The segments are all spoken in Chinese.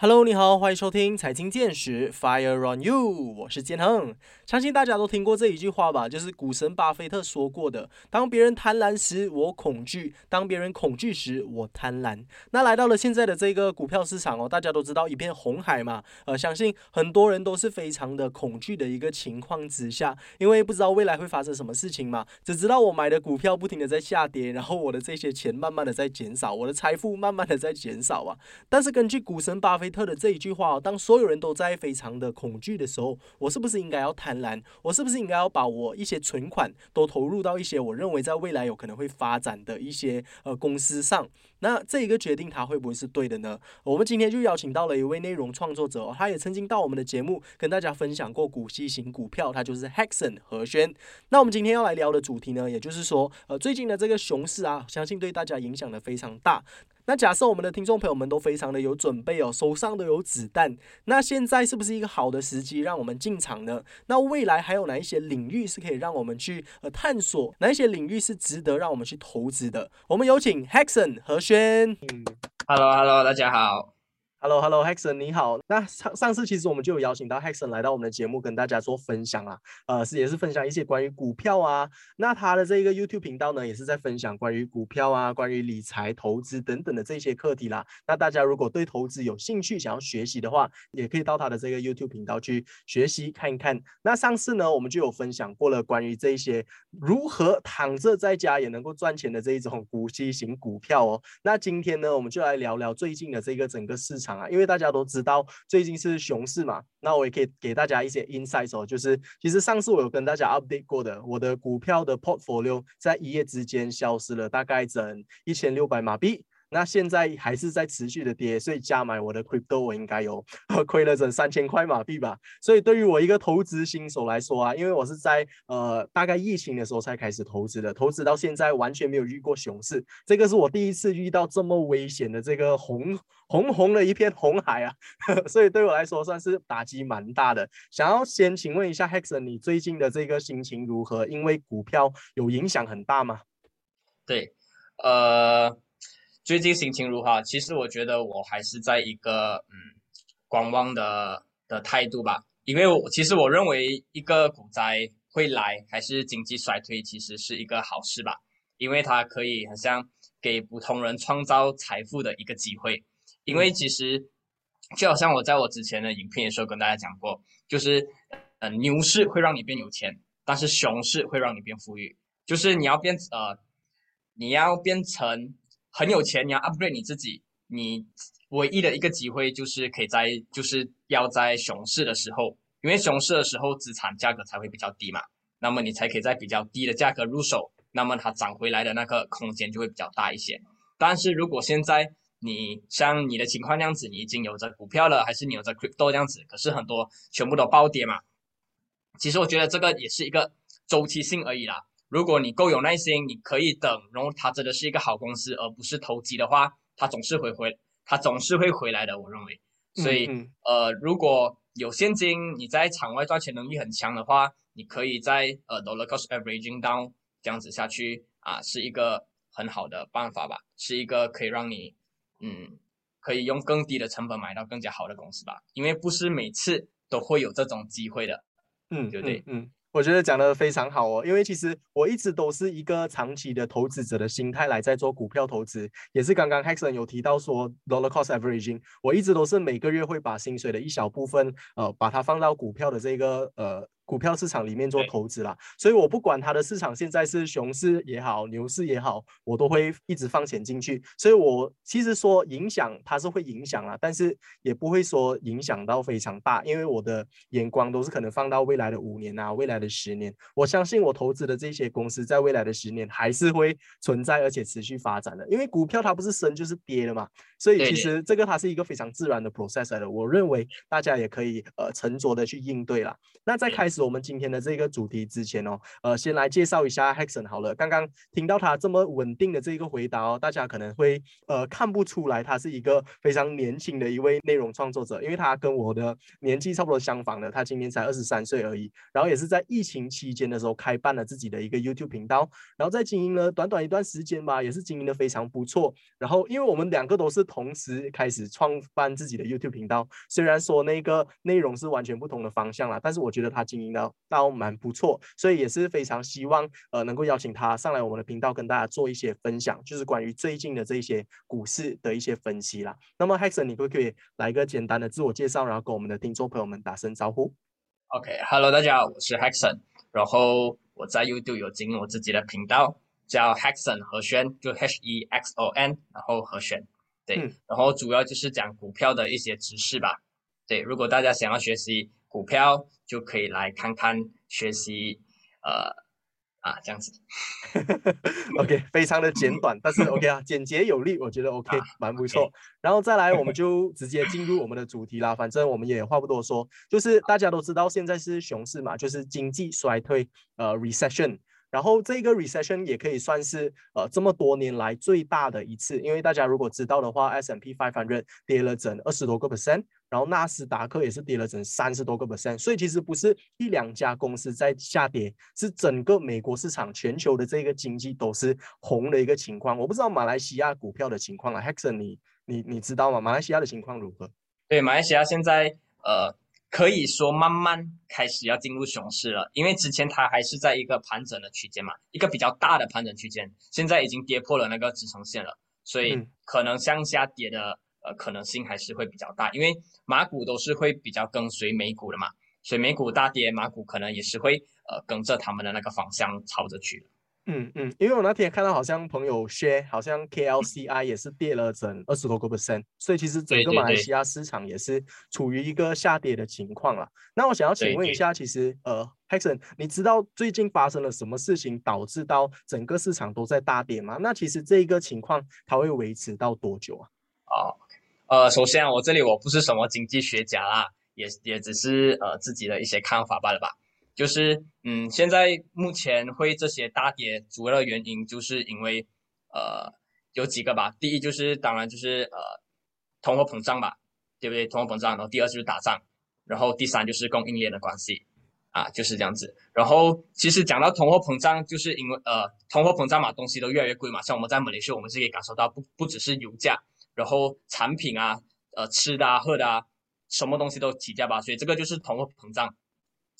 Hello，你好，欢迎收听财经见识 Fire on You，我是建恒。相信大家都听过这一句话吧，就是股神巴菲特说过的：“当别人贪婪时，我恐惧；当别人恐惧时，我贪婪。”那来到了现在的这个股票市场哦，大家都知道一片红海嘛。呃，相信很多人都是非常的恐惧的一个情况之下，因为不知道未来会发生什么事情嘛，只知道我买的股票不停的在下跌，然后我的这些钱慢慢的在减少，我的财富慢慢的在减少啊。但是根据股神巴菲特的这一句话，当所有人都在非常的恐惧的时候，我是不是应该要贪婪？我是不是应该要把我一些存款都投入到一些我认为在未来有可能会发展的一些呃公司上？那这一个决定它会不会是对的呢？我们今天就邀请到了一位内容创作者，他也曾经到我们的节目跟大家分享过股息型股票，他就是 Hexon 何轩。那我们今天要来聊的主题呢，也就是说，呃，最近的这个熊市啊，相信对大家影响的非常大。那假设我们的听众朋友们都非常的有准备哦，手上都有子弹，那现在是不是一个好的时机让我们进场呢？那未来还有哪一些领域是可以让我们去呃探索？哪一些领域是值得让我们去投资的？我们有请 Hexon 何轩。嗯，Hello Hello，大家好。Hello，Hello，Hexon，你好。那上上次其实我们就有邀请到 Hexon 来到我们的节目，跟大家做分享啊，呃，是也是分享一些关于股票啊。那他的这个 YouTube 频道呢，也是在分享关于股票啊、关于理财投资等等的这些课题啦。那大家如果对投资有兴趣，想要学习的话，也可以到他的这个 YouTube 频道去学习看一看。那上次呢，我们就有分享过了关于这一些如何躺着在家也能够赚钱的这一种股息型股票哦。那今天呢，我们就来聊聊最近的这个整个市场。啊，因为大家都知道最近是熊市嘛，那我也可以给大家一些 insight 哦，就是其实上次我有跟大家 update 过的，我的股票的 portfolio 在一夜之间消失了大概整一千六百马币。那现在还是在持续的跌，所以加买我的 crypto 我应该有亏了整三千块马币吧。所以对于我一个投资新手来说啊，因为我是在呃大概疫情的时候才开始投资的，投资到现在完全没有遇过熊市，这个是我第一次遇到这么危险的这个红红红的一片红海啊，所以对我来说算是打击蛮大的。想要先请问一下 Hexon，你最近的这个心情如何？因为股票有影响很大吗？对，呃。最近心情如何？其实我觉得我还是在一个嗯观望的的态度吧，因为我其实我认为一个股灾会来，还是经济衰退，其实是一个好事吧，因为它可以好像给普通人创造财富的一个机会。因为其实就好像我在我之前的影片的时候跟大家讲过，就是呃牛市会让你变有钱，但是熊市会让你变富裕，就是你要变呃你要变成。很有钱，你要 upgrade 你自己，你唯一的一个机会就是可以在，就是要在熊市的时候，因为熊市的时候资产价格才会比较低嘛，那么你才可以在比较低的价格入手，那么它涨回来的那个空间就会比较大一些。但是如果现在你像你的情况那样子，你已经有着股票了，还是你有着 crypto 这样子，可是很多全部都暴跌嘛，其实我觉得这个也是一个周期性而已啦。如果你够有耐心，你可以等，然后它真的是一个好公司，而不是投机的话，它总是会回，它总是会回来的。我认为，所以呃，如果有现金，你在场外赚钱能力很强的话，你可以在呃 dollar cost averaging down 这样子下去啊，是一个很好的办法吧，是一个可以让你嗯，可以用更低的成本买到更加好的公司吧，因为不是每次都会有这种机会的，嗯，对不对？嗯。我觉得讲的非常好哦，因为其实我一直都是一个长期的投资者的心态来在做股票投资，也是刚刚 Hexon 有提到说 dollar cost averaging，我一直都是每个月会把薪水的一小部分，呃，把它放到股票的这个呃。股票市场里面做投资啦，所以我不管它的市场现在是熊市也好，牛市也好，我都会一直放钱进去。所以我其实说影响它是会影响啦，但是也不会说影响到非常大，因为我的眼光都是可能放到未来的五年啊，未来的十年。我相信我投资的这些公司在未来的十年还是会存在而且持续发展的，因为股票它不是升就是跌的嘛，所以其实这个它是一个非常自然的 process 的。我认为大家也可以呃沉着的去应对了。那在开始。我们今天的这个主题之前哦，呃，先来介绍一下 Hexon 好了。刚刚听到他这么稳定的这个回答哦，大家可能会呃看不出来他是一个非常年轻的一位内容创作者，因为他跟我的年纪差不多相仿的，他今年才二十三岁而已。然后也是在疫情期间的时候开办了自己的一个 YouTube 频道，然后在经营了短短一段时间吧，也是经营的非常不错。然后因为我们两个都是同时开始创办自己的 YouTube 频道，虽然说那个内容是完全不同的方向啦，但是我觉得他经营的倒蛮不错，所以也是非常希望呃能够邀请他上来我们的频道跟大家做一些分享，就是关于最近的这一些股市的一些分析啦。那么 Hexon，你可不可以来一个简单的自我介绍，然后跟我们的听众朋友们打声招呼？OK，Hello，大家好，我是 Hexon，然后我在 YouTube 有经营我自己的频道，叫 Hexon 何轩，就 H E X O N，然后何轩，对，然后主要就是讲股票的一些知识吧。对，如果大家想要学习股票，就可以来看看学习，呃，啊，这样子。OK，非常的简短，但是 OK 啊，简洁有力，我觉得 OK，蛮不错。然后再来，我们就直接进入我们的主题啦。反正我们也话不多说，就是大家都知道现在是熊市嘛，就是经济衰退，呃，recession。然后这个 recession 也可以算是呃这么多年来最大的一次，因为大家如果知道的话，S M P five hundred 跌了整二十多个 percent，然后纳斯达克也是跌了整三十多个 percent，所以其实不是一两家公司在下跌，是整个美国市场、全球的这个经济都是红的一个情况。我不知道马来西亚股票的情况啊，Hexon，你你你知道吗？马来西亚的情况如何？对，马来西亚现在呃。可以说慢慢开始要进入熊市了，因为之前它还是在一个盘整的区间嘛，一个比较大的盘整区间，现在已经跌破了那个支撑线了，所以可能向下跌的呃可能性还是会比较大，因为马股都是会比较跟随美股的嘛，所以美股大跌，马股可能也是会呃跟着他们的那个方向朝着去的。嗯嗯，因为我那天看到好像朋友 share，好像 KLCI 也是跌了整二十多个 percent，所以其实整个马来西亚市场也是处于一个下跌的情况了。那我想要请问一下，其实呃，Hexon，你知道最近发生了什么事情导致到整个市场都在大跌吗？那其实这一个情况它会维持到多久啊？哦，呃，首先我这里我不是什么经济学家啦，也也只是呃自己的一些看法罢了吧。就是，嗯，现在目前会这些大跌，主要的原因就是因为，呃，有几个吧。第一就是，当然就是呃，通货膨胀吧，对不对？通货膨胀。然后第二就是打仗，然后第三就是供应链的关系，啊，就是这样子。然后其实讲到通货膨胀，就是因为呃，通货膨胀嘛，东西都越来越贵嘛。像我们在马来西亚，我们是可以感受到，不不只是油价，然后产品啊，呃，吃的啊、喝的啊，什么东西都起价吧。所以这个就是通货膨胀，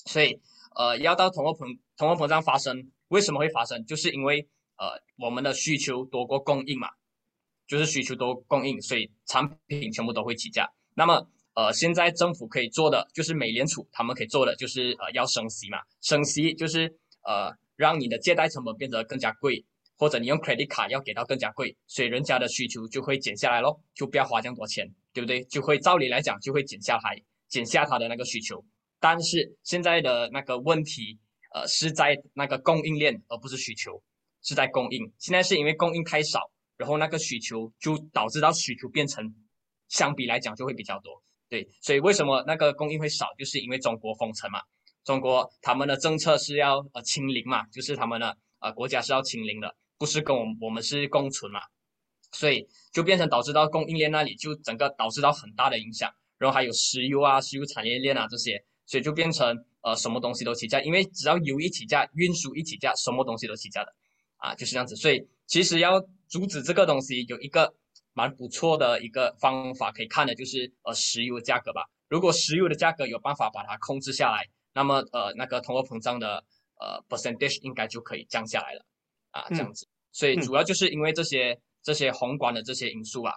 所以。呃，要到通货膨通货膨胀发生，为什么会发生？就是因为呃，我们的需求多过供应嘛，就是需求多供应，所以产品全部都会起价。那么呃，现在政府可以做的，就是美联储他们可以做的，就是呃要升息嘛，升息就是呃让你的借贷成本变得更加贵，或者你用 credit 卡要给到更加贵，所以人家的需求就会减下来咯，就不要花这样多钱，对不对？就会照理来讲就会减下来，减下他的那个需求。但是现在的那个问题，呃，是在那个供应链，而不是需求，是在供应。现在是因为供应太少，然后那个需求就导致到需求变成，相比来讲就会比较多。对，所以为什么那个供应会少，就是因为中国封城嘛，中国他们的政策是要呃清零嘛，就是他们的呃国家是要清零的，不是跟我们我们是共存嘛，所以就变成导致到供应链那里就整个导致到很大的影响，然后还有石油啊、石油产业链啊这些。所以就变成呃什么东西都起价，因为只要油一起价，运输一起价，什么东西都起价的，啊就是这样子。所以其实要阻止这个东西，有一个蛮不错的一个方法可以看的，就是呃石油价格吧。如果石油的价格有办法把它控制下来，那么呃那个通货膨胀的呃 percentage 应该就可以降下来了，啊这样子。所以主要就是因为这些这些宏观的这些因素啊，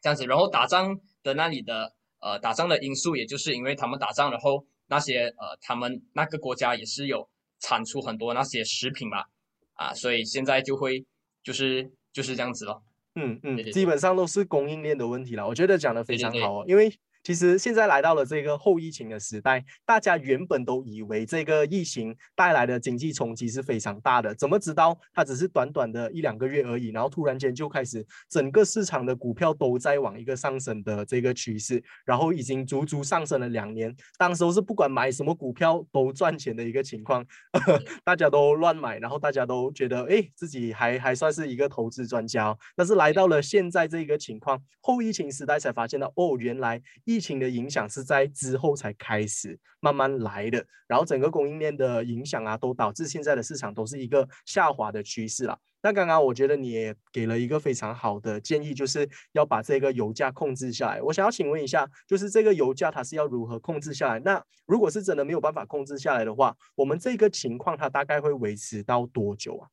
这样子。然后打仗的那里的呃打仗的因素，也就是因为他们打仗然后。那些呃，他们那个国家也是有产出很多那些食品嘛，啊，所以现在就会就是就是这样子咯。嗯嗯，基本上都是供应链的问题了。我觉得讲的非常好，因为其实现在来到了这个后疫情的时代，大家原本都以为这个疫情带来的经济冲击是非常大的，怎么知道它只是短短的一两个月而已，然后突然间就开始整个市场的股票都在往一个上升的这个趋势，然后已经足足上升了两年，当时候是不管买什么股票都赚钱的一个情况，大家都乱买，然后大家都觉得哎自己还还算是一个投资专家，但是来到了现在这个情况，后疫情时代才发现到哦原来。疫情的影响是在之后才开始慢慢来的，然后整个供应链的影响啊，都导致现在的市场都是一个下滑的趋势了。那刚刚我觉得你也给了一个非常好的建议，就是要把这个油价控制下来。我想要请问一下，就是这个油价它是要如何控制下来？那如果是真的没有办法控制下来的话，我们这个情况它大概会维持到多久啊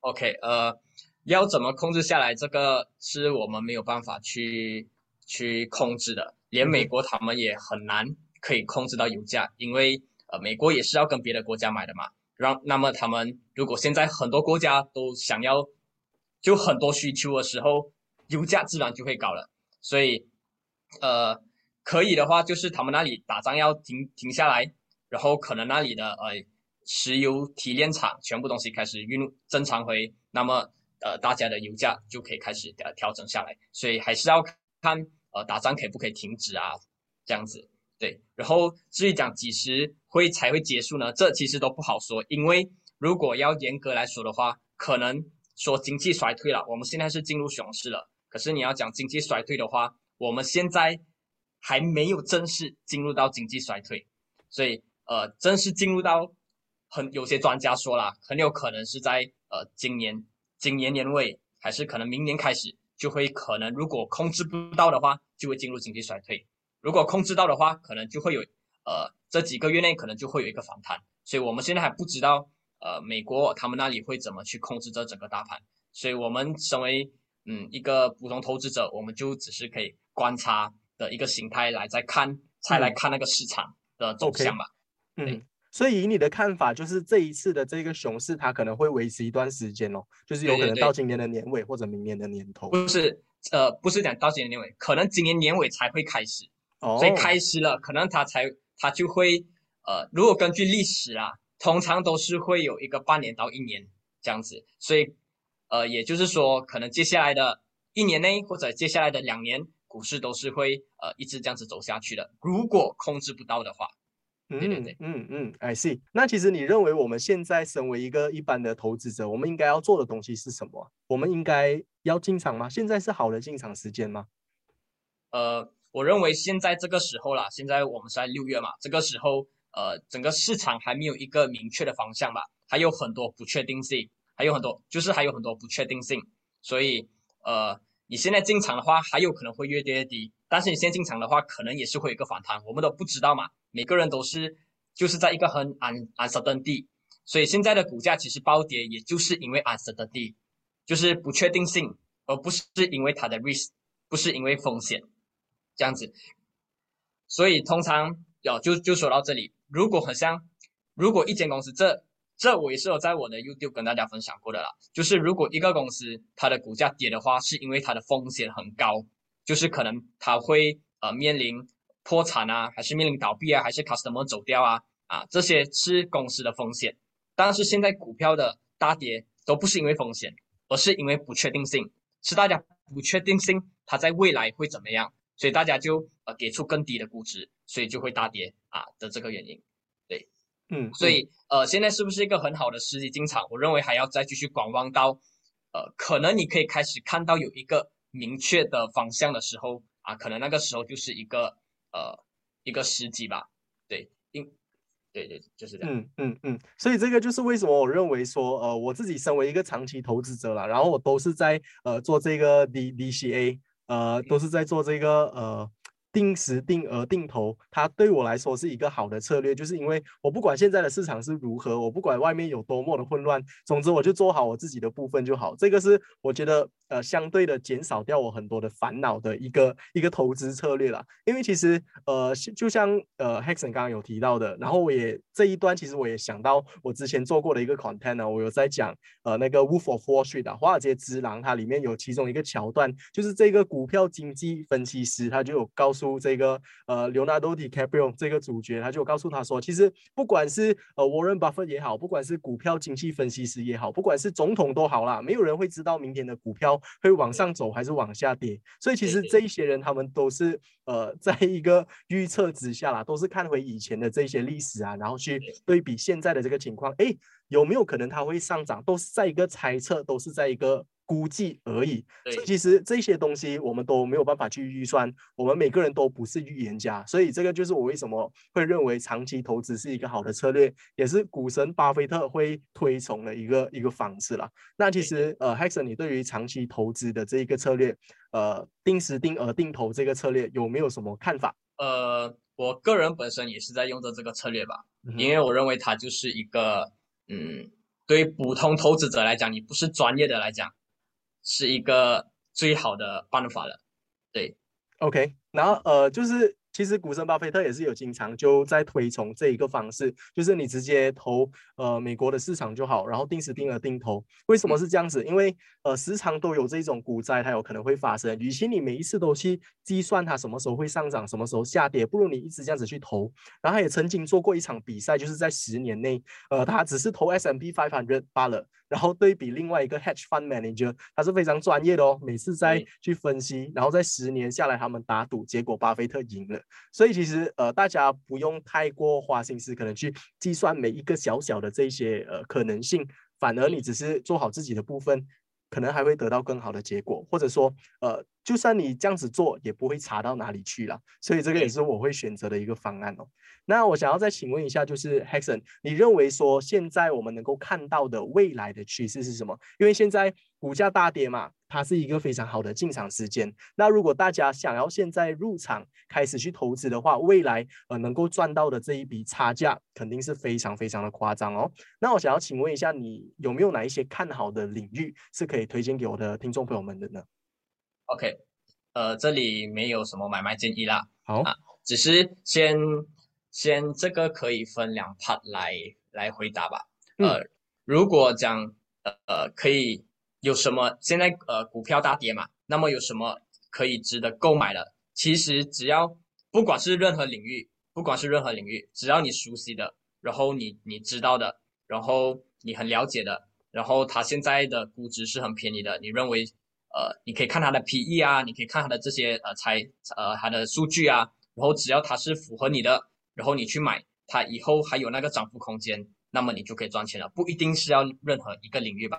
？OK，呃，要怎么控制下来？这个是我们没有办法去去控制的。连美国他们也很难可以控制到油价，因为呃美国也是要跟别的国家买的嘛。让那么他们如果现在很多国家都想要就很多需求的时候，油价自然就会高了。所以呃可以的话，就是他们那里打仗要停停下来，然后可能那里的呃石油提炼厂全部东西开始运正常回，那么呃大家的油价就可以开始调调整下来。所以还是要看。呃，打仗可不可以停止啊？这样子，对。然后至于讲几时会才会结束呢？这其实都不好说，因为如果要严格来说的话，可能说经济衰退了，我们现在是进入熊市了。可是你要讲经济衰退的话，我们现在还没有正式进入到经济衰退，所以呃，正式进入到很有些专家说了，很有可能是在呃今年今年年尾，还是可能明年开始。就会可能，如果控制不到的话，就会进入经济衰退；如果控制到的话，可能就会有，呃，这几个月内可能就会有一个反弹。所以我们现在还不知道，呃，美国他们那里会怎么去控制这整个大盘。所以我们身为嗯一个普通投资者，我们就只是可以观察的一个形态来再看，再来看那个市场的走向吧。嗯。所以以你的看法，就是这一次的这个熊市，它可能会维持一段时间哦，就是有可能到今年的年尾或者明年的年头。不是，呃，不是讲到今年年尾，可能今年年尾才会开始。哦。所以开始了，可能它才它就会，呃，如果根据历史啊，通常都是会有一个半年到一年这样子。所以，呃，也就是说，可能接下来的一年内或者接下来的两年，股市都是会呃一直这样子走下去的。如果控制不到的话。嗯嗯嗯，I see。那其实你认为我们现在身为一个一般的投资者，我们应该要做的东西是什么？我们应该要进场吗？现在是好的进场时间吗？呃，我认为现在这个时候啦，现在我们是在六月嘛，这个时候呃，整个市场还没有一个明确的方向吧，还有很多不确定性，还有很多就是还有很多不确定性，所以呃，你现在进场的话，还有可能会越跌越低。但是你先进场的话，可能也是会有一个反弹，我们都不知道嘛。每个人都是就是在一个很 un uncertainty，所以现在的股价其实暴跌，也就是因为 uncertainty，就是不确定性，而不是因为它的 risk，不是因为风险这样子。所以通常有就就说到这里，如果很像，如果一间公司，这这我也是有在我的 YouTube 跟大家分享过的啦，就是如果一个公司它的股价跌的话，是因为它的风险很高。就是可能它会呃面临破产啊，还是面临倒闭啊，还是 customer 走掉啊啊，这些是公司的风险。但是现在股票的大跌都不是因为风险，而是因为不确定性，是大家不确定性它在未来会怎么样，所以大家就呃给出更低的估值，所以就会大跌啊的这个原因。对，嗯，所以呃现在是不是一个很好的时机进场？我认为还要再继续观望到呃可能你可以开始看到有一个。明确的方向的时候啊，可能那个时候就是一个呃一个时机吧。对，因对对就是这样。嗯嗯嗯，所以这个就是为什么我认为说，呃，我自己身为一个长期投资者了，然后我都是在呃做这个 D D C A，呃，都是在做这个呃。定时定额定投，它对我来说是一个好的策略，就是因为我不管现在的市场是如何，我不管外面有多么的混乱，总之我就做好我自己的部分就好。这个是我觉得呃相对的减少掉我很多的烦恼的一个一个投资策略啦。因为其实呃就像呃 Hexon 刚刚有提到的，然后我也这一段其实我也想到我之前做过的一个 content 呢，我有在讲呃那个 Wolf of Wall Street 的华尔街之狼，它里面有其中一个桥段，就是这个股票经济分析师他就有告诉这个呃 Leonardo DiCaprio 这个主角，他就告诉他说，其实不管是呃 Warren Buffett 也好，不管是股票经济分析师也好，不管是总统都好啦，没有人会知道明天的股票会往上走还是往下跌。所以其实这一些人他们都是呃在一个预测之下啦，都是看回以前的这些历史啊，然后去对比现在的这个情况，哎，有没有可能它会上涨？都是在一个猜测，都是在一个。估计而已，所以其实这些东西我们都没有办法去预算，我们每个人都不是预言家，所以这个就是我为什么会认为长期投资是一个好的策略，也是股神巴菲特会推崇的一个一个方式了。那其实呃，Hexon，你对于长期投资的这一个策略，呃，定时定额定投这个策略有没有什么看法？呃，我个人本身也是在用着这个策略吧，因为我认为它就是一个，嗯，对于普通投资者来讲，你不是专业的来讲。是一个最好的办法了，对，OK，然后呃，就是。其实股神巴菲特也是有经常就在推崇这一个方式，就是你直接投呃美国的市场就好，然后定时定额定投。为什么是这样子？因为呃时常都有这种股灾，它有可能会发生。与其你每一次都去计算它什么时候会上涨，什么时候下跌，不如你一直这样子去投。然后他也曾经做过一场比赛，就是在十年内，呃，他只是投 S M P five hundred 罢了。然后对比另外一个 hedge fund manager，他是非常专业的哦，每次在去分析，然后在十年下来他们打赌，结果巴菲特赢了。所以其实呃，大家不用太过花心思，可能去计算每一个小小的这些呃可能性，反而你只是做好自己的部分，可能还会得到更好的结果，或者说呃。就算你这样子做，也不会差到哪里去了，所以这个也是我会选择的一个方案哦。那我想要再请问一下，就是 Hexon，你认为说现在我们能够看到的未来的趋势是什么？因为现在股价大跌嘛，它是一个非常好的进场时间。那如果大家想要现在入场开始去投资的话，未来呃能够赚到的这一笔差价肯定是非常非常的夸张哦。那我想要请问一下，你有没有哪一些看好的领域是可以推荐给我的听众朋友们的呢？OK，呃，这里没有什么买卖建议啦。好啊，只是先先这个可以分两 part 来来回答吧。呃，如果讲呃呃可以有什么现在呃股票大跌嘛，那么有什么可以值得购买的？其实只要不管是任何领域，不管是任何领域，只要你熟悉的，然后你你知道的，然后你很了解的，然后它现在的估值是很便宜的，你认为？呃，你可以看它的 PE 啊，你可以看它的这些呃财呃它的数据啊，然后只要它是符合你的，然后你去买它，以后还有那个涨幅空间，那么你就可以赚钱了。不一定是要任何一个领域吧？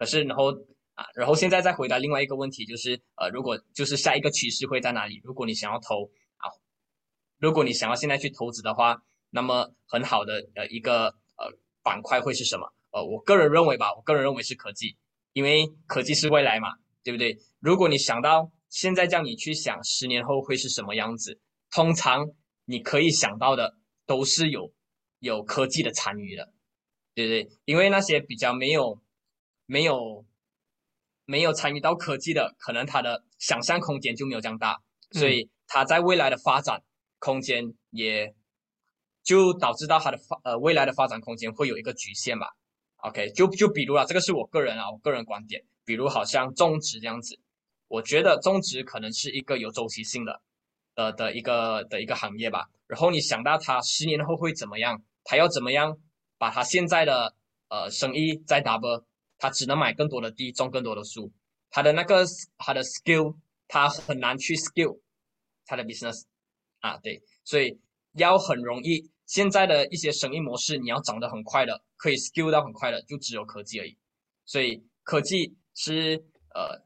可是然后啊，然后现在再回答另外一个问题，就是呃，如果就是下一个趋势会在哪里？如果你想要投啊，如果你想要现在去投资的话，那么很好的呃一个呃板块会是什么？呃，我个人认为吧，我个人认为是科技，因为科技是未来嘛。对不对？如果你想到现在叫你去想十年后会是什么样子，通常你可以想到的都是有有科技的参与的，对不对？因为那些比较没有没有没有参与到科技的，可能他的想象空间就没有这样大，所以他在未来的发展空间也就导致到他的发呃未来的发展空间会有一个局限吧。OK，就就比如啊，这个是我个人啊，我个人观点。比如好像种植这样子，我觉得种植可能是一个有周期性的，呃的一个的一个行业吧。然后你想到它十年后会怎么样，它要怎么样把它现在的呃生意再 double，它只能买更多的地，种更多的树，他的那个他的 skill，他很难去 skill 他的 business 啊，对，所以要很容易，现在的一些生意模式你要涨得很快的，可以 skill 到很快的，就只有科技而已，所以科技。是呃，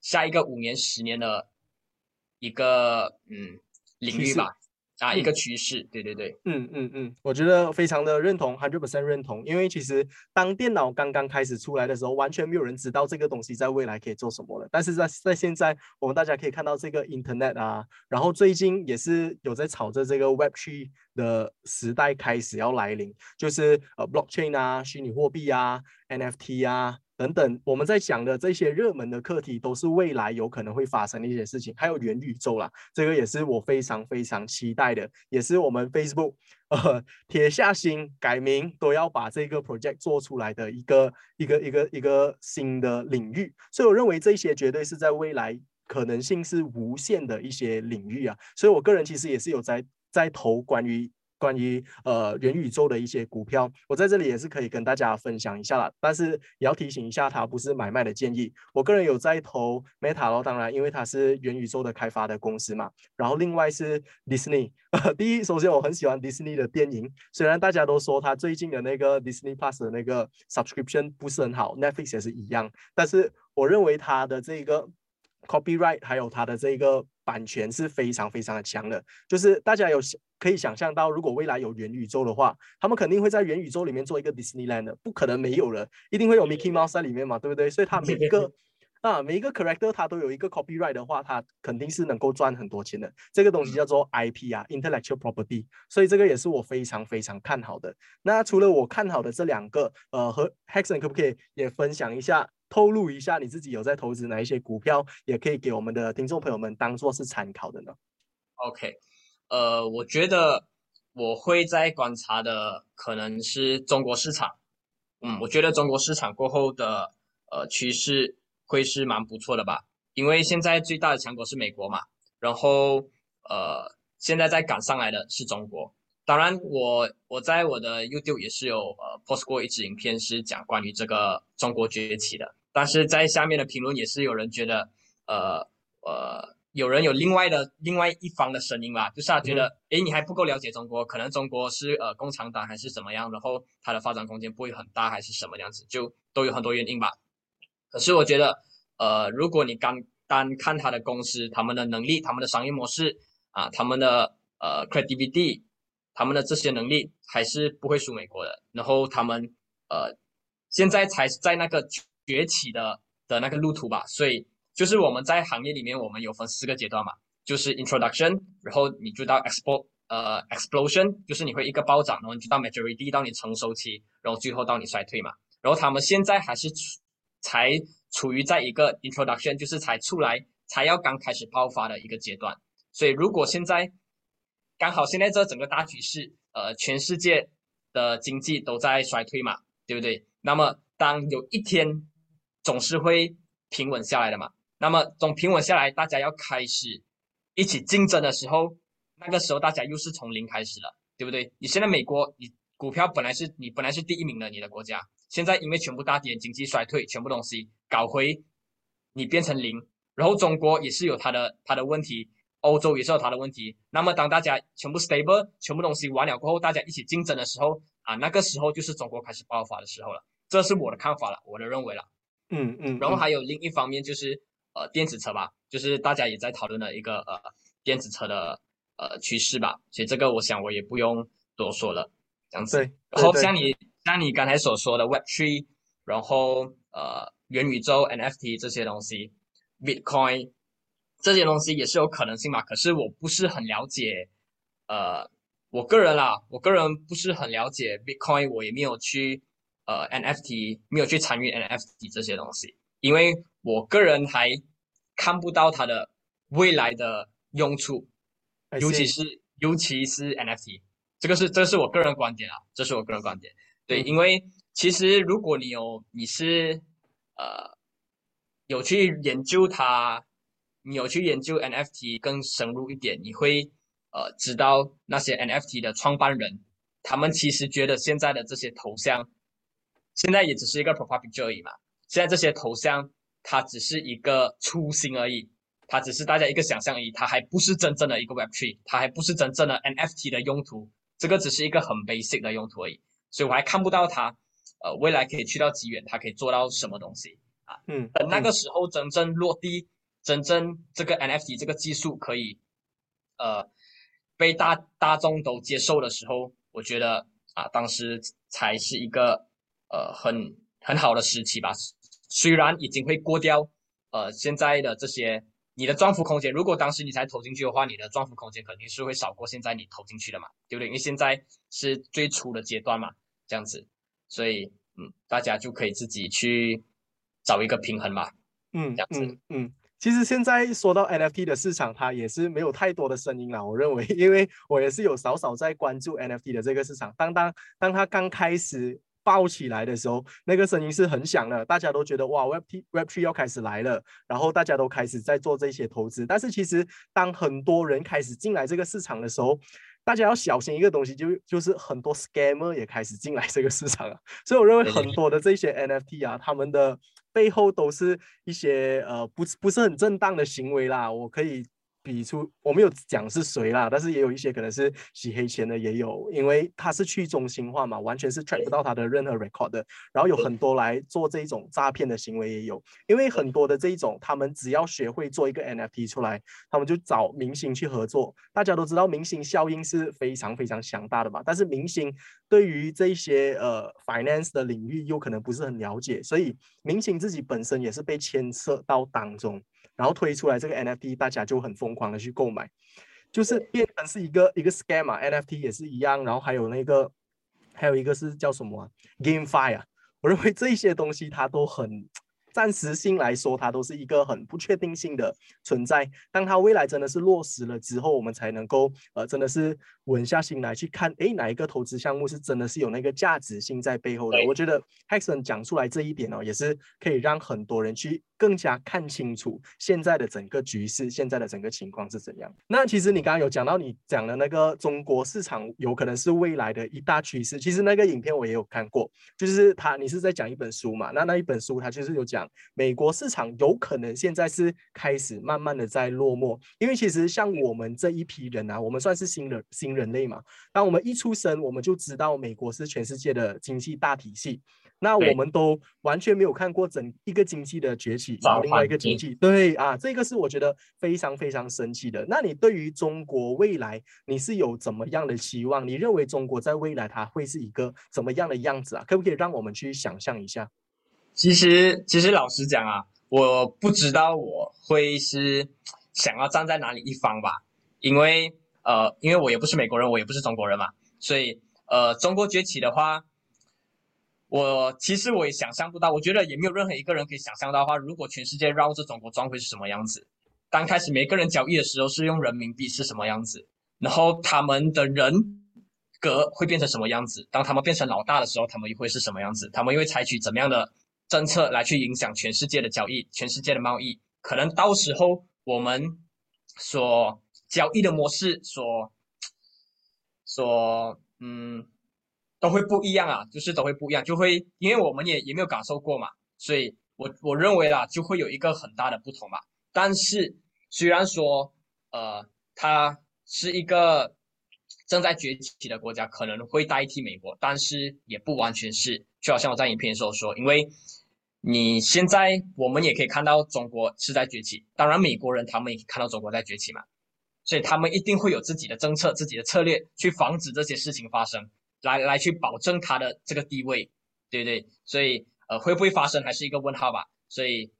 下一个五年、十年的一个嗯领域吧。啊，一个趋势，对对对，嗯嗯嗯，我觉得非常的认同，hundred percent 认同。因为其实当电脑刚刚开始出来的时候，完全没有人知道这个东西在未来可以做什么了。但是在在现在，我们大家可以看到这个 Internet 啊，然后最近也是有在炒着这个 Web Three 的时代开始要来临，就是呃 Blockchain 啊，虚拟货币啊，NFT 啊，等等，我们在讲的这些热门的课题，都是未来有可能会发生的一些事情。还有元宇宙啦，这个也是我非常非常期待的，也是我们 Facebook 呃铁下心改名都要把这个 project 做出来的一个一个一个一个新的领域。所以我认为这些绝对是在未来可能性是无限的一些领域啊。所以我个人其实也是有在在投关于。关于呃元宇宙的一些股票，我在这里也是可以跟大家分享一下啦。但是也要提醒一下，它不是买卖的建议。我个人有在投 Meta 咯，当然因为它是元宇宙的开发的公司嘛。然后另外是 Disney。第一，首先我很喜欢 Disney 的电影，虽然大家都说它最近的那个 Disney Plus 的那个 subscription 不是很好，Netflix 也是一样。但是我认为它的这个 copyright 还有它的这个版权是非常非常的强的，就是大家有。可以想象到，如果未来有元宇宙的话，他们肯定会在元宇宙里面做一个 Disneyland 的，不可能没有了，一定会有 Mickey Mouse 在里面嘛，对不对？所以它每一个 啊，每一个 character 它都有一个 copyright 的话，它肯定是能够赚很多钱的。这个东西叫做 IP 啊，intellectual property。所以这个也是我非常非常看好的。那除了我看好的这两个，呃，和 Hexon 可不可以也分享一下，透露一下你自己有在投资哪一些股票，也可以给我们的听众朋友们当做是参考的呢？OK。呃，我觉得我会在观察的可能是中国市场，嗯，我觉得中国市场过后的呃趋势会是蛮不错的吧，因为现在最大的强国是美国嘛，然后呃现在在赶上来的是中国，当然我我在我的 YouTube 也是有呃 post 过一支影片是讲关于这个中国崛起的，但是在下面的评论也是有人觉得呃呃。有人有另外的另外一方的声音吧，就是他觉得，哎，你还不够了解中国，可能中国是呃共产党还是怎么样，然后它的发展空间不会很大，还是什么样子，就都有很多原因吧。可是我觉得，呃，如果你单单看他的公司，他们的能力，他们的商业模式啊，他们的呃 credibility，他们的这些能力还是不会输美国的。然后他们呃现在才在那个崛起的的那个路途吧，所以。就是我们在行业里面，我们有分四个阶段嘛，就是 introduction，然后你就到 expo，呃，explosion，就是你会一个暴涨，然后你就到 maturity，到你成熟期，然后最后到你衰退嘛。然后他们现在还是处才处于在一个 introduction，就是才出来，才要刚开始爆发的一个阶段。所以如果现在刚好现在这整个大局势，呃，全世界的经济都在衰退嘛，对不对？那么当有一天总是会平稳下来的嘛。那么总平稳下来，大家要开始一起竞争的时候，那个时候大家又是从零开始了，对不对？你现在美国，你股票本来是你本来是第一名的，你的国家现在因为全部大跌，经济衰退，全部东西搞回，你变成零。然后中国也是有它的它的问题，欧洲也是有它的问题。那么当大家全部 stable，全部东西完了过后，大家一起竞争的时候啊，那个时候就是中国开始爆发的时候了。这是我的看法了，我的认为了。嗯嗯。然后还有另一方面就是。呃，电子车吧，就是大家也在讨论的一个呃电子车的呃趋势吧，所以这个我想我也不用多说了，这样子。然后像你像你刚才所说的 Web Three，然后呃元宇宙 NFT 这些东西，Bitcoin 这些东西也是有可能性嘛。可是我不是很了解，呃，我个人啦，我个人不是很了解 Bitcoin，我也没有去呃 NFT，没有去参与 NFT 这些东西。因为我个人还看不到它的未来的用处，尤其是尤其是 NFT，这个是这是我个人观点啊，这是我个人观点。对，因为其实如果你有你是呃有去研究它，你有去研究 NFT 更深入一点，你会呃知道那些 NFT 的创办人，他们其实觉得现在的这些头像，现在也只是一个 profile picture 而已嘛。现在这些头像，它只是一个初心而已，它只是大家一个想象而已，它还不是真正的一个 Web Three，它还不是真正的 NFT 的用途，这个只是一个很 basic 的用途而已，所以我还看不到它，呃，未来可以去到几远，它可以做到什么东西啊？嗯，等那个时候真正落地，真正这个 NFT 这个技术可以，呃，被大大众都接受的时候，我觉得啊，当时才是一个呃很很好的时期吧。虽然已经会过掉，呃，现在的这些你的赚幅空间，如果当时你才投进去的话，你的赚幅空间肯定是会少过现在你投进去的嘛，对不对？因为现在是最初的阶段嘛，这样子，所以嗯，大家就可以自己去找一个平衡嘛。嗯这样子嗯嗯。其实现在说到 NFT 的市场，它也是没有太多的声音了。我认为，因为我也是有少少在关注 NFT 的这个市场。当当当它刚开始爆起来的时候，那个声音是很响的，大家都觉得哇，Web T Web Three 要开始来了，然后大家都开始在做这些投资。但是其实当很多人开始进来这个市场的时候，大家要小心一个东西，就就是很多 scammer 也开始进来这个市场了。所以我认为很多的这些 NFT 啊，他们的背后都是一些呃不是不是很正当的行为啦。我可以比出，我没有讲是谁啦，但是也有一些可能是洗黑钱的也有，因为它是去中心化嘛，完全是 track 不到他的任何 record 的。然后有很多来做这种诈骗的行为也有，因为很多的这一种，他们只要学会做一个 NFT 出来，他们就找明星去合作。大家都知道明星效应是非常非常强大的嘛，但是明星对于这一些呃 finance 的领域又可能不是很了解，所以明星自己本身也是被牵涉到当中，然后推出来这个 NFT，大家就很疯狂的去购买，就是变成是一个一个 scam 啊，NFT 也是一样，然后还有那个还有一个是叫什么、啊、GameFi 啊，我认为这些东西它都很。暂时性来说，它都是一个很不确定性的存在。当它未来真的是落实了之后，我们才能够呃，真的是稳下心来去看，诶，哪一个投资项目是真的是有那个价值性在背后的。我觉得 Hexon 讲出来这一点哦，也是可以让很多人去更加看清楚现在的整个局势，现在的整个情况是怎样。那其实你刚刚有讲到，你讲的那个中国市场有可能是未来的一大趋势。其实那个影片我也有看过，就是他你是在讲一本书嘛？那那一本书它就是有讲美国市场有可能现在是开始慢慢的在落寞，因为其实像我们这一批人啊，我们算是新人新人类嘛。当我们一出生，我们就知道美国是全世界的经济大体系。那我们都完全没有看过整一个经济的崛起，然后另外一个经济，对啊，这个是我觉得非常非常神奇的。那你对于中国未来，你是有怎么样的期望？你认为中国在未来它会是一个怎么样的样子啊？可不可以让我们去想象一下？其实，其实老实讲啊，我不知道我会是想要站在哪里一方吧，因为呃，因为我也不是美国人，我也不是中国人嘛，所以呃，中国崛起的话，我其实我也想象不到，我觉得也没有任何一个人可以想象到的话，如果全世界绕着中国转会是什么样子。刚开始每个人交易的时候是用人民币是什么样子，然后他们的人格会变成什么样子，当他们变成老大的时候，他们又会是什么样子，他们又会采取怎么样的政策来去影响全世界的交易、全世界的贸易，可能到时候我们所交易的模式所所嗯都会不一样啊，就是都会不一样，就会因为我们也也没有感受过嘛，所以我我认为啦，就会有一个很大的不同嘛。但是虽然说呃它是一个正在崛起的国家，可能会代替美国，但是也不完全是。就好像我在影片的时候说，因为你现在我们也可以看到中国是在崛起，当然美国人他们也看到中国在崛起嘛，所以他们一定会有自己的政策、自己的策略去防止这些事情发生，来来去保证他的这个地位，对不对？所以呃会不会发生还是一个问号吧。所以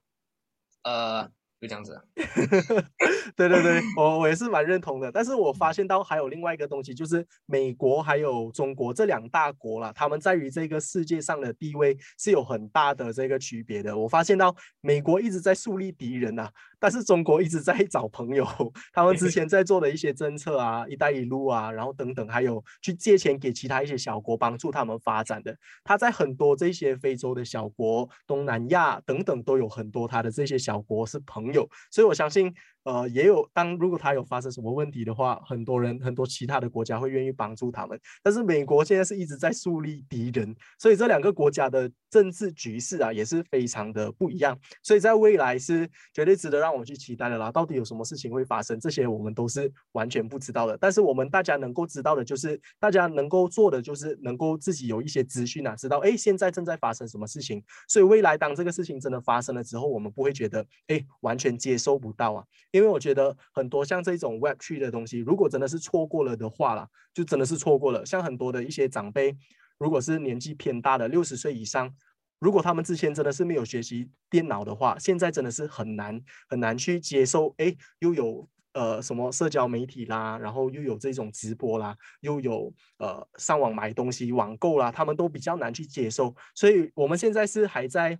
呃就这样子。对对对，我我也是蛮认同的。但是我发现到还有另外一个东西，就是美国还有中国这两大国啦，他们在于这个世界上的地位是有很大的这个区别的。我发现到美国一直在树立敌人呐、但是中国一直在 找朋友。他们之前在做的一些政策啊，“一带一路”啊，然后等等，还有去借钱给其他一些小国帮助他们发展的。他在很多这些非洲的小国、东南亚等等都有很多他的这些小国是朋，有所以我相信，呃，也有当如果他有发生什么问题的话，很多人很多其他的国家会愿意帮助他们。但是美国现在是一直在树立敌人，所以这两个国家的政治局势啊也是非常的不一样。所以在未来是绝对值得让我们去期待的啦。到底有什么事情会发生，这些我们都是完全不知道的。但是我们大家能够知道的就是，大家能够做的就是能够自己有一些资讯啊，知道哎现在正在发生什么事情。所以未来当这个事情真的发生了之后，我们不会觉得哎完全接收不到啊，因为我觉得很多像这种 Web 3的东西，如果真的是错过了的话啦，就真的是错过了。像很多的一些长辈，如果是年纪偏大的六十岁以上。如果他们之前真的是没有学习电脑的话，现在真的是很难很难去接受。哎，又有呃什么社交媒体啦，然后又有这种直播啦，又有呃上网买东西、网购啦，他们都比较难去接受。所以我们现在是还在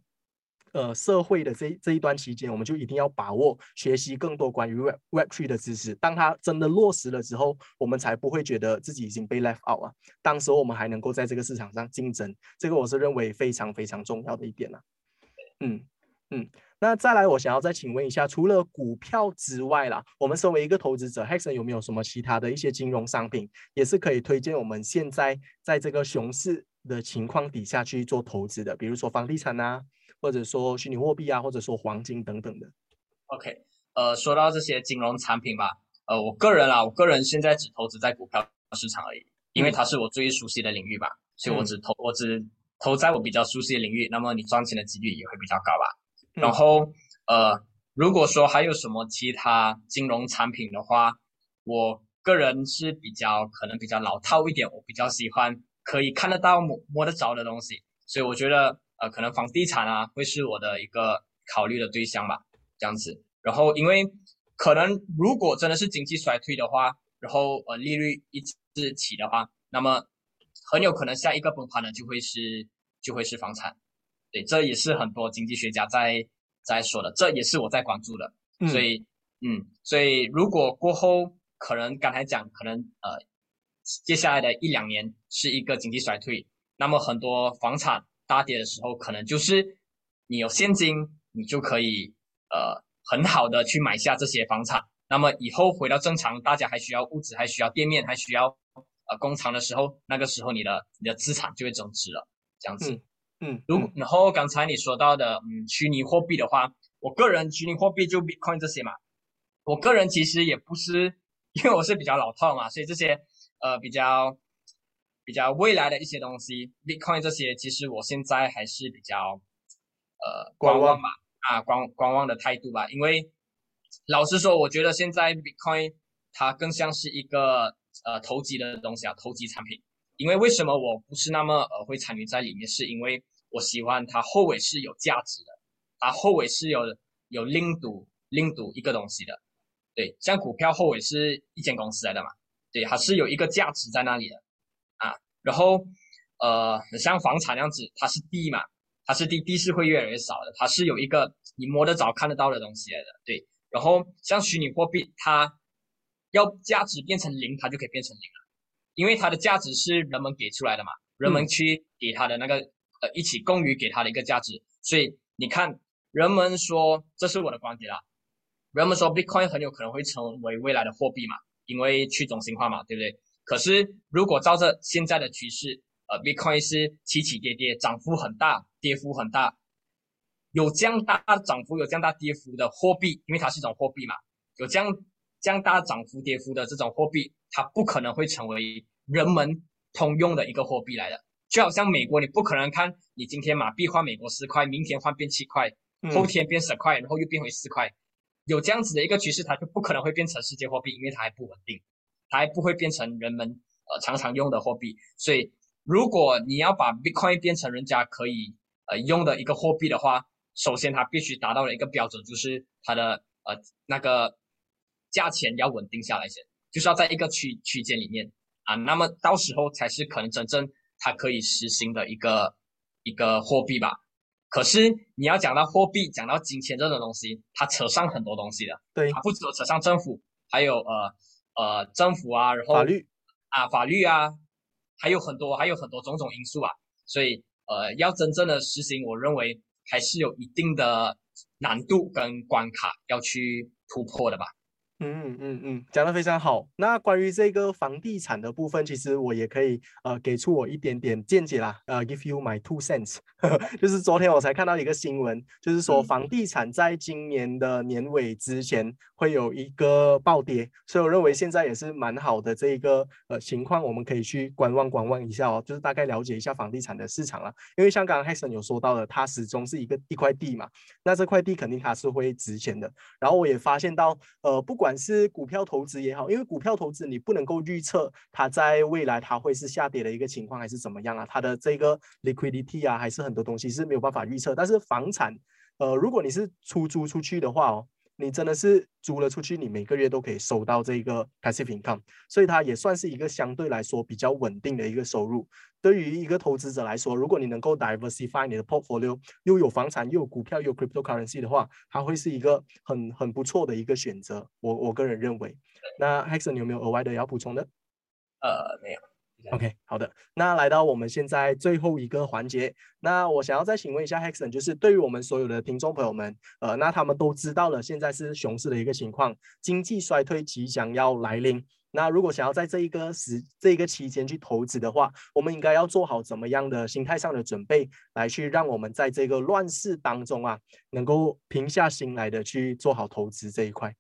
呃社会的这这一段期间，我们就一定要把握学习更多关于 Web Web Three 的知识。当它真的落实了之后，我们才不会觉得自己已经被 left out 啊。当时我们还能够在这个市场上竞争，这个我是认为非常非常重要的一点了。嗯嗯。那再来，我想要再请问一下，除了股票之外啦，我们身为一个投资者，Hexon 有没有什么其他的一些金融商品，也是可以推荐我们现在在这个熊市的情况底下去做投资的？比如说房地产啊，或者说虚拟货币啊，或者说黄金等等的。OK，呃，说到这些金融产品吧，呃，我个人啊，我个人现在只投资在股票市场而已，因为它是我最熟悉的领域吧，所以我只投，我只投在我比较熟悉的领域，那么你赚钱的几率也会比较高吧。然后，呃，如果说还有什么其他金融产品的话，我个人是比较可能比较老套一点，我比较喜欢可以看得到摸摸得着的东西，所以我觉得，呃，可能房地产啊会是我的一个考虑的对象吧，这样子。然后，因为可能如果真的是经济衰退的话，然后呃利率一直起的话，那么很有可能下一个崩盘的就会是就会是房产。对，这也是很多经济学家在在说的，这也是我在关注的。所以，嗯，所以如果过后可能刚才讲，可能呃，接下来的一两年是一个经济衰退，那么很多房产大跌的时候，可能就是你有现金，你就可以呃很好的去买下这些房产。那么以后回到正常，大家还需要物资，还需要店面，还需要呃工厂的时候，那个时候你的你的资产就会增值了，这样子。嗯，如然后刚才你说到的，嗯，虚拟货币的话，我个人虚拟货币就 Bitcoin 这些嘛，我个人其实也不是，因为我是比较老套嘛，所以这些呃比较比较未来的一些东西，Bitcoin 这些，其实我现在还是比较呃观望吧，啊观观望的态度吧，因为老实说，我觉得现在 Bitcoin 它更像是一个呃投机的东西啊，投机产品，因为为什么我不是那么呃会参与在里面，是因为。我喜欢它后尾是有价值的，它后尾是有有另赌另赌一个东西的，对，像股票后尾是一间公司来的嘛，对，它是有一个价值在那里的啊。然后呃，像房产那样子，它是地嘛，它是地，地是会越来越少的，它是有一个你摸得着、看得到的东西来的，对。然后像虚拟货币，它要价值变成零，它就可以变成零了，因为它的价值是人们给出来的嘛，人们去给它的那个。呃，一起共于给它的一个价值，所以你看，人们说这是我的观点啦。人们说 Bitcoin 很有可能会成为未来的货币嘛，因为去中心化嘛，对不对？可是如果照着现在的趋势，呃，Bitcoin 是起起跌跌，涨幅很大，跌幅很大，有这样大涨幅、有这样大跌幅的货币，因为它是一种货币嘛，有这样这样大涨幅、跌幅的这种货币，它不可能会成为人们通用的一个货币来的。就好像美国，你不可能看你今天马币换美国十块，明天换变七块，后天变十块，然后又变回四块，有这样子的一个趋势，它就不可能会变成世界货币，因为它还不稳定，它还不会变成人们呃常常用的货币。所以，如果你要把 Bitcoin 变成人家可以呃用的一个货币的话，首先它必须达到了一个标准，就是它的呃那个价钱要稳定下来先，就是要在一个区区间里面啊，那么到时候才是可能真正。它可以实行的一个一个货币吧，可是你要讲到货币，讲到金钱这种东西，它扯上很多东西的。对，它不只有扯上政府，还有呃呃政府啊，然后法律啊法律啊，还有很多还有很多种种因素啊，所以呃要真正的实行，我认为还是有一定的难度跟关卡要去突破的吧。嗯嗯嗯，讲的非常好。那关于这个房地产的部分，其实我也可以呃给出我一点点见解啦。呃，give you my two cents，就是昨天我才看到一个新闻，就是说房地产在今年的年尾之前会有一个暴跌，所以我认为现在也是蛮好的这一个呃情况，我们可以去观望观望一下哦，就是大概了解一下房地产的市场了。因为像刚刚 Hassan 有说到的，它始终是一个一块地嘛，那这块地肯定它是会值钱的。然后我也发现到呃不管不管是股票投资也好，因为股票投资你不能够预测它在未来它会是下跌的一个情况还是怎么样啊？它的这个 liquidity 啊，还是很多东西是没有办法预测。但是房产，呃，如果你是出租出去的话哦，你真的是租了出去，你每个月都可以收到这个 passive income，所以它也算是一个相对来说比较稳定的一个收入。对于一个投资者来说，如果你能够 diversify 你的 portfolio，又有房产又有股票又有 cryptocurrency 的话，它会是一个很很不错的一个选择。我我个人认为。那 Hexon 有没有额外的要补充的？呃，没有。OK，好的。那来到我们现在最后一个环节，那我想要再请问一下 Hexon，就是对于我们所有的听众朋友们，呃，那他们都知道了现在是熊市的一个情况，经济衰退即将要来临。那如果想要在这一个时这一个期间去投资的话，我们应该要做好怎么样的心态上的准备，来去让我们在这个乱世当中啊，能够平下心来的去做好投资这一块。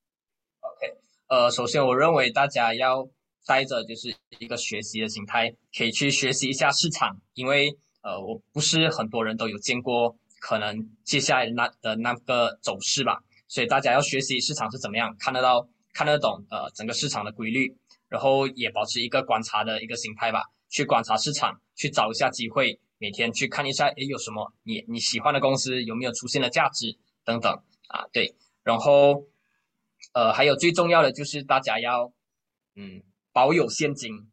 OK，呃，首先我认为大家要带着就是一个学习的心态，可以去学习一下市场，因为呃，我不是很多人都有见过可能接下来那的那个走势吧，所以大家要学习市场是怎么样，看得到看得懂呃整个市场的规律。然后也保持一个观察的一个心态吧，去观察市场，去找一下机会，每天去看一下，诶，有什么你你喜欢的公司有没有出现的价值等等啊，对，然后呃还有最重要的就是大家要嗯保有现金，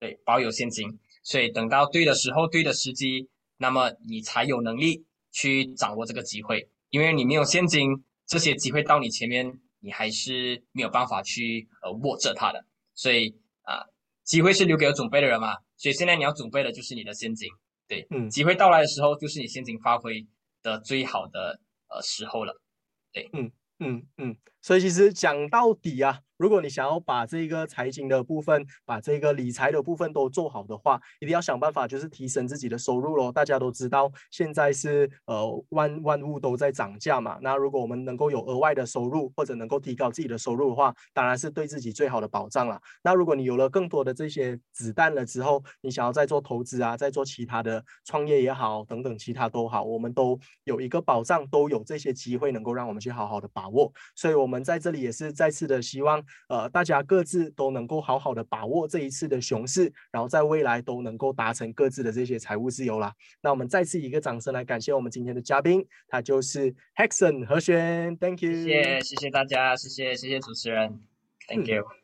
对，保有现金，所以等到对的时候，对的时机，那么你才有能力去掌握这个机会，因为你没有现金，这些机会到你前面，你还是没有办法去呃握着它的。所以啊，机会是留给有准备的人嘛。所以现在你要准备的就是你的现金，对，嗯，机会到来的时候，就是你现金发挥的最好的呃时候了，对，嗯嗯嗯。所以其实讲到底啊。如果你想要把这个财经的部分，把这个理财的部分都做好的话，一定要想办法，就是提升自己的收入喽。大家都知道，现在是呃万万物都在涨价嘛。那如果我们能够有额外的收入，或者能够提高自己的收入的话，当然是对自己最好的保障了。那如果你有了更多的这些子弹了之后，你想要再做投资啊，再做其他的创业也好，等等其他都好，我们都有一个保障，都有这些机会能够让我们去好好的把握。所以我们在这里也是再次的希望。呃，大家各自都能够好好的把握这一次的熊市，然后在未来都能够达成各自的这些财务自由啦。那我们再次一个掌声来感谢我们今天的嘉宾，他就是 Hexon 何轩，Thank you，谢谢谢谢大家，谢谢谢谢主持人，Thank you。